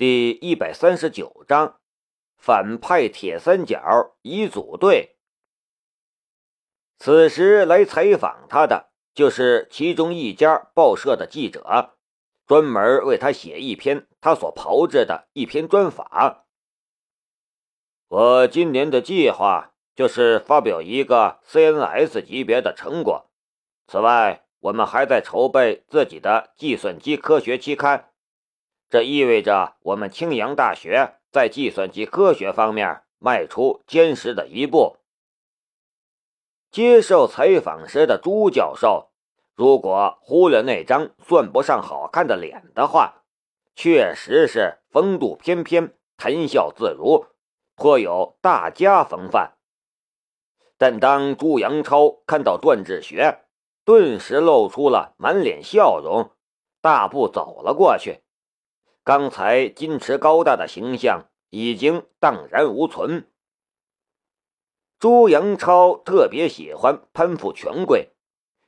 第一百三十九章，反派铁三角已组队。此时来采访他的，就是其中一家报社的记者，专门为他写一篇他所炮制的一篇专访。我今年的计划就是发表一个 CNS 级别的成果。此外，我们还在筹备自己的计算机科学期刊。这意味着我们青阳大学在计算机科学方面迈出坚实的一步。接受采访时的朱教授，如果忽略那张算不上好看的脸的话，确实是风度翩翩、谈笑自如，颇有大家风范。但当朱阳超看到段志学，顿时露出了满脸笑容，大步走了过去。刚才矜持高大的形象已经荡然无存。朱阳超特别喜欢攀附权贵，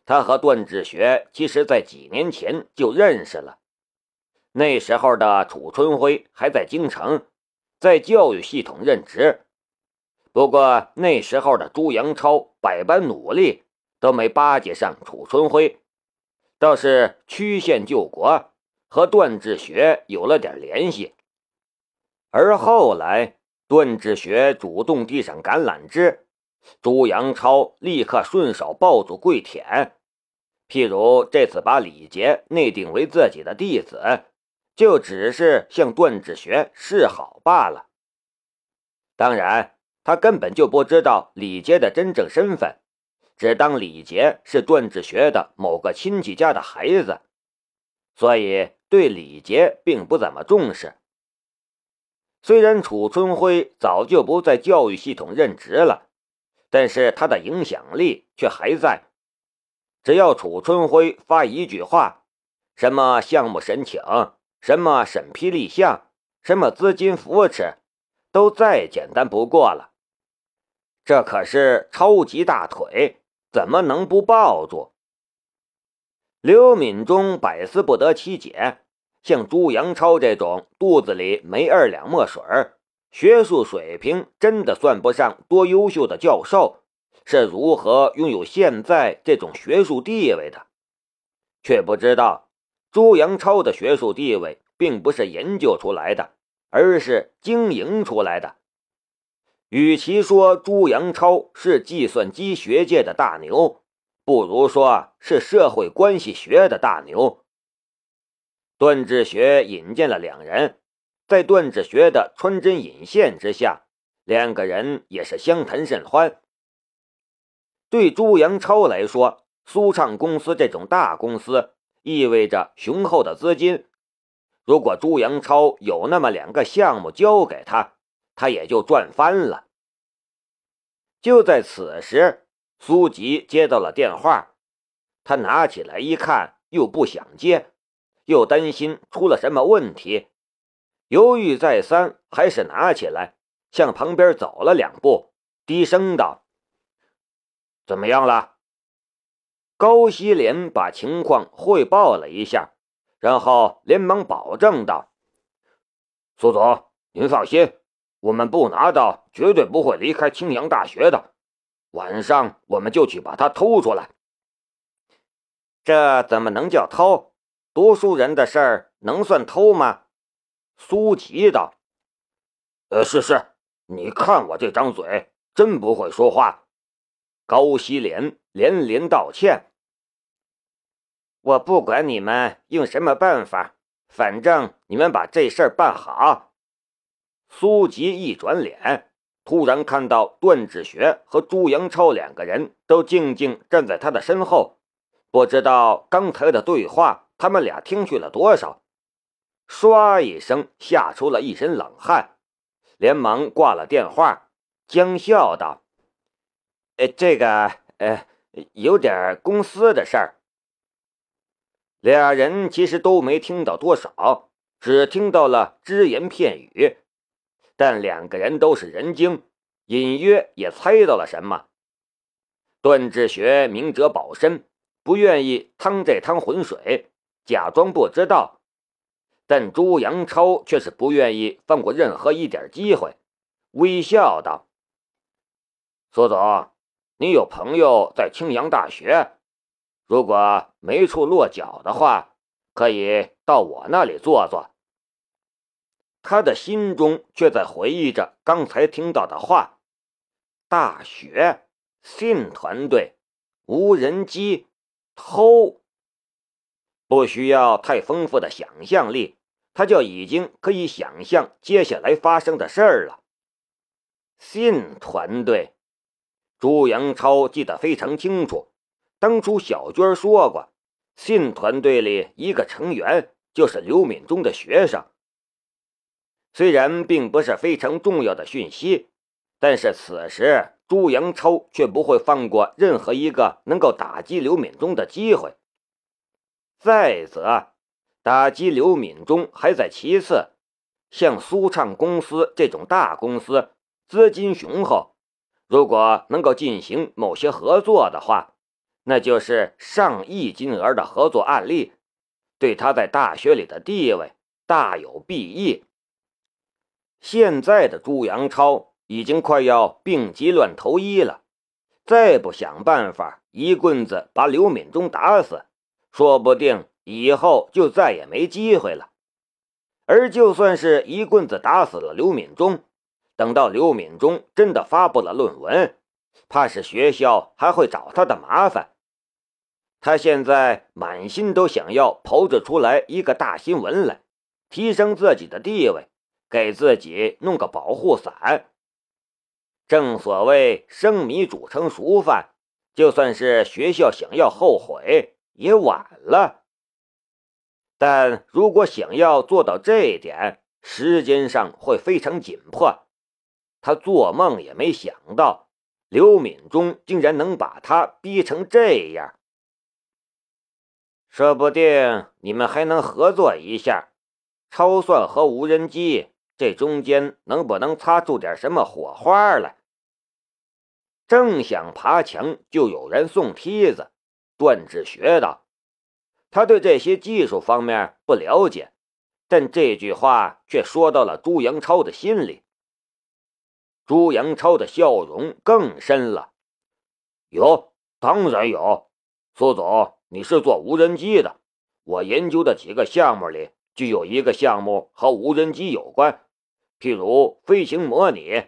他和段志学其实在几年前就认识了。那时候的楚春辉还在京城，在教育系统任职。不过那时候的朱阳超百般努力，都没巴结上楚春辉，倒是曲线救国。和段志学有了点联系，而后来段志学主动递上橄榄枝，朱阳超立刻顺手抱住跪舔。譬如这次把李杰内定为自己的弟子，就只是向段志学示好罢了。当然，他根本就不知道李杰的真正身份，只当李杰是段志学的某个亲戚家的孩子，所以。对李杰并不怎么重视。虽然楚春辉早就不在教育系统任职了，但是他的影响力却还在。只要楚春辉发一句话，什么项目申请，什么审批立项，什么资金扶持，都再简单不过了。这可是超级大腿，怎么能不抱住？刘敏中百思不得其解。像朱阳超这种肚子里没二两墨水学术水平真的算不上多优秀的教授，是如何拥有现在这种学术地位的？却不知道，朱阳超的学术地位并不是研究出来的，而是经营出来的。与其说朱阳超是计算机学界的大牛，不如说是社会关系学的大牛。段志学引荐了两人，在段志学的穿针引线之下，两个人也是相谈甚欢。对朱阳超来说，苏畅公司这种大公司意味着雄厚的资金。如果朱阳超有那么两个项目交给他，他也就赚翻了。就在此时，苏吉接到了电话，他拿起来一看，又不想接。又担心出了什么问题，犹豫再三，还是拿起来，向旁边走了两步，低声道：“怎么样了？”高希莲把情况汇报了一下，然后连忙保证道：“苏总，您放心，我们不拿到，绝对不会离开青阳大学的。晚上我们就去把它偷出来。这怎么能叫偷？”读书人的事儿能算偷吗？苏吉道：“呃，是是，你看我这张嘴，真不会说话。”高希莲连连道歉：“我不管你们用什么办法，反正你们把这事儿办好。”苏吉一转脸，突然看到段志学和朱阳超两个人都静静站在他的身后，不知道刚才的对话。他们俩听去了多少？唰一声，吓出了一身冷汗，连忙挂了电话，僵笑道：“哎，这个，呃，有点公司的事儿。”俩人其实都没听到多少，只听到了只言片语，但两个人都是人精，隐约也猜到了什么。段志学明哲保身，不愿意趟这趟浑水。假装不知道，但朱阳超却是不愿意放过任何一点机会，微笑道：“苏总，你有朋友在青阳大学，如果没处落脚的话，可以到我那里坐坐。”他的心中却在回忆着刚才听到的话：大学、信团队、无人机、偷，不需要太丰富的想象力，他就已经可以想象接下来发生的事儿了。信团队，朱阳超记得非常清楚，当初小娟说过，信团队里一个成员就是刘敏中的学生。虽然并不是非常重要的讯息，但是此时朱阳超却不会放过任何一个能够打击刘敏忠的机会。再则，打击刘敏忠还在其次，像苏畅公司这种大公司，资金雄厚，如果能够进行某些合作的话，那就是上亿金额的合作案例，对他在大学里的地位大有裨益。现在的朱阳超已经快要病急乱投医了，再不想办法一棍子把刘敏忠打死，说不定以后就再也没机会了。而就算是一棍子打死了刘敏忠，等到刘敏忠真的发布了论文，怕是学校还会找他的麻烦。他现在满心都想要炮制出来一个大新闻来，提升自己的地位。给自己弄个保护伞。正所谓生米煮成熟饭，就算是学校想要后悔也晚了。但如果想要做到这一点，时间上会非常紧迫。他做梦也没想到，刘敏忠竟然能把他逼成这样。说不定你们还能合作一下，超算和无人机。这中间能不能擦出点什么火花来？正想爬墙，就有人送梯子。段志学道，他对这些技术方面不了解，但这句话却说到了朱阳超的心里。朱阳超的笑容更深了。有，当然有。苏总，你是做无人机的，我研究的几个项目里。就有一个项目和无人机有关，譬如飞行模拟，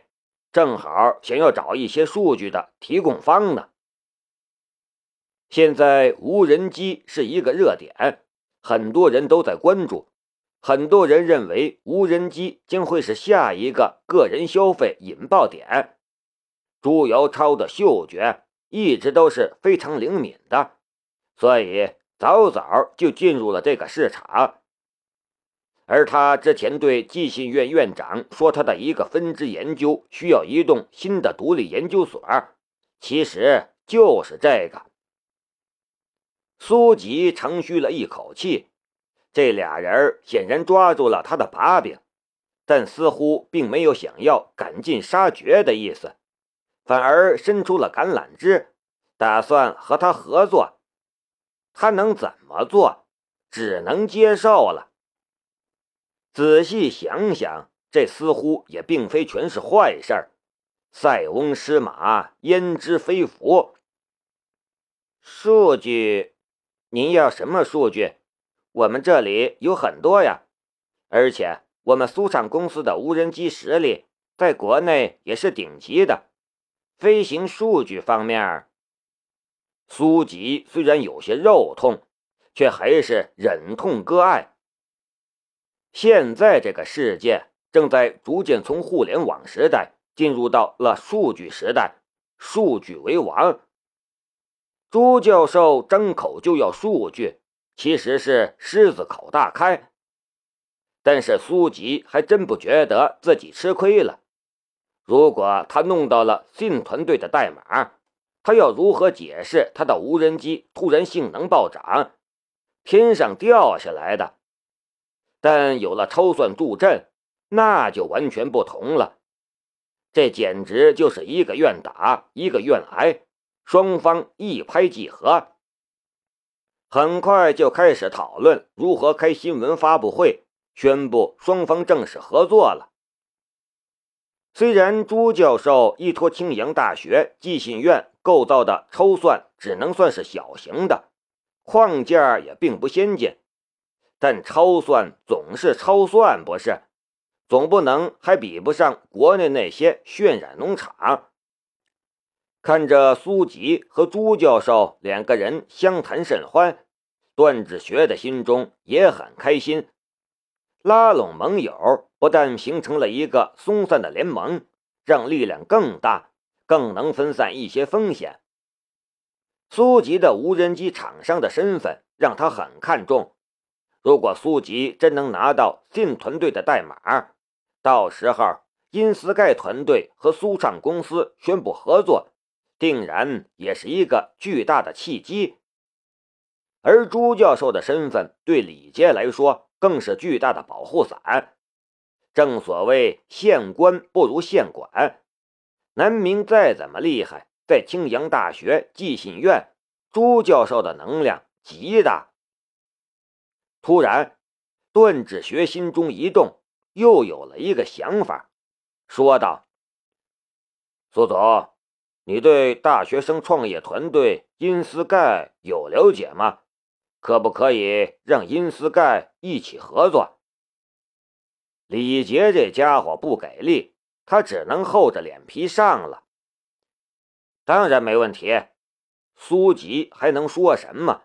正好想要找一些数据的提供方呢。现在无人机是一个热点，很多人都在关注，很多人认为无人机将会是下一个个人消费引爆点。朱由超的嗅觉一直都是非常灵敏的，所以早早就进入了这个市场。而他之前对寄信院院长说，他的一个分支研究需要一栋新的独立研究所，其实就是这个。苏吉长吁了一口气，这俩人显然抓住了他的把柄，但似乎并没有想要赶尽杀绝的意思，反而伸出了橄榄枝，打算和他合作。他能怎么做？只能接受了。仔细想想，这似乎也并非全是坏事儿。塞翁失马，焉知非福？数据，您要什么数据？我们这里有很多呀，而且我们苏畅公司的无人机实力在国内也是顶级的。飞行数据方面，苏吉虽然有些肉痛，却还是忍痛割爱。现在这个世界正在逐渐从互联网时代进入到了数据时代，数据为王。朱教授张口就要数据，其实是狮子口大开。但是苏吉还真不觉得自己吃亏了。如果他弄到了信团队的代码，他要如何解释他的无人机突然性能暴涨，天上掉下来的？但有了超算助阵，那就完全不同了。这简直就是一个愿打，一个愿挨，双方一拍即合。很快就开始讨论如何开新闻发布会，宣布双方正式合作了。虽然朱教授依托青阳大学寄信院构造的抽算只能算是小型的，框架也并不先进，但超算总是超算，不是？总不能还比不上国内那些渲染农场。看着苏吉和朱教授两个人相谈甚欢，段志学的心中也很开心。拉拢盟友，不但形成了一个松散的联盟，让力量更大，更能分散一些风险。苏吉的无人机厂商的身份让他很看重。如果苏吉真能拿到信团队的代码，到时候因斯盖团队和苏畅公司宣布合作，定然也是一个巨大的契机。而朱教授的身份对李杰来说。更是巨大的保护伞。正所谓县官不如县管，南明再怎么厉害，在青阳大学寄信院，朱教授的能量极大。突然，段志学心中一动，又有了一个想法，说道：“苏总，你对大学生创业团队因斯盖有了解吗？”可不可以让殷斯盖一起合作？李杰这家伙不给力，他只能厚着脸皮上了。当然没问题。苏吉还能说什么？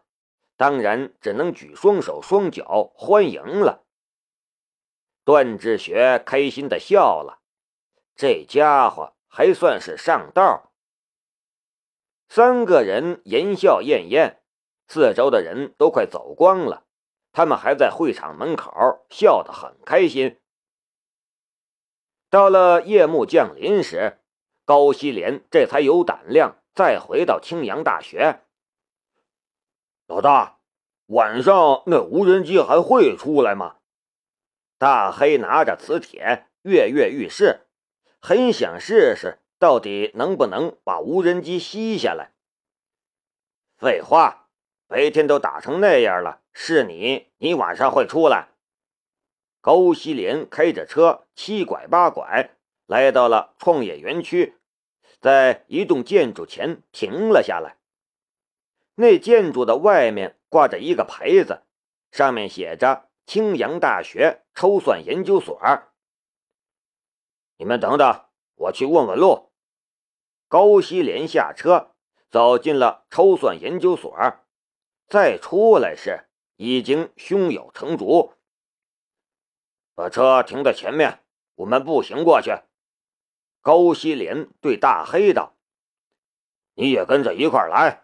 当然只能举双手双脚欢迎了。段志学开心的笑了，这家伙还算是上道。三个人言笑晏晏。四周的人都快走光了，他们还在会场门口笑得很开心。到了夜幕降临时，高希莲这才有胆量再回到青阳大学。老大，晚上那无人机还会出来吗？大黑拿着磁铁跃跃欲试，很想试试到底能不能把无人机吸下来。废话。白天都打成那样了，是你？你晚上会出来？高希林开着车七拐八拐来到了创业园区，在一栋建筑前停了下来。那建筑的外面挂着一个牌子，上面写着“青阳大学抽算研究所”。你们等等，我去问问路。高希莲下车，走进了抽算研究所。再出来时，已经胸有成竹。把车停在前面，我们步行过去。高希莲对大黑道：“你也跟着一块来。”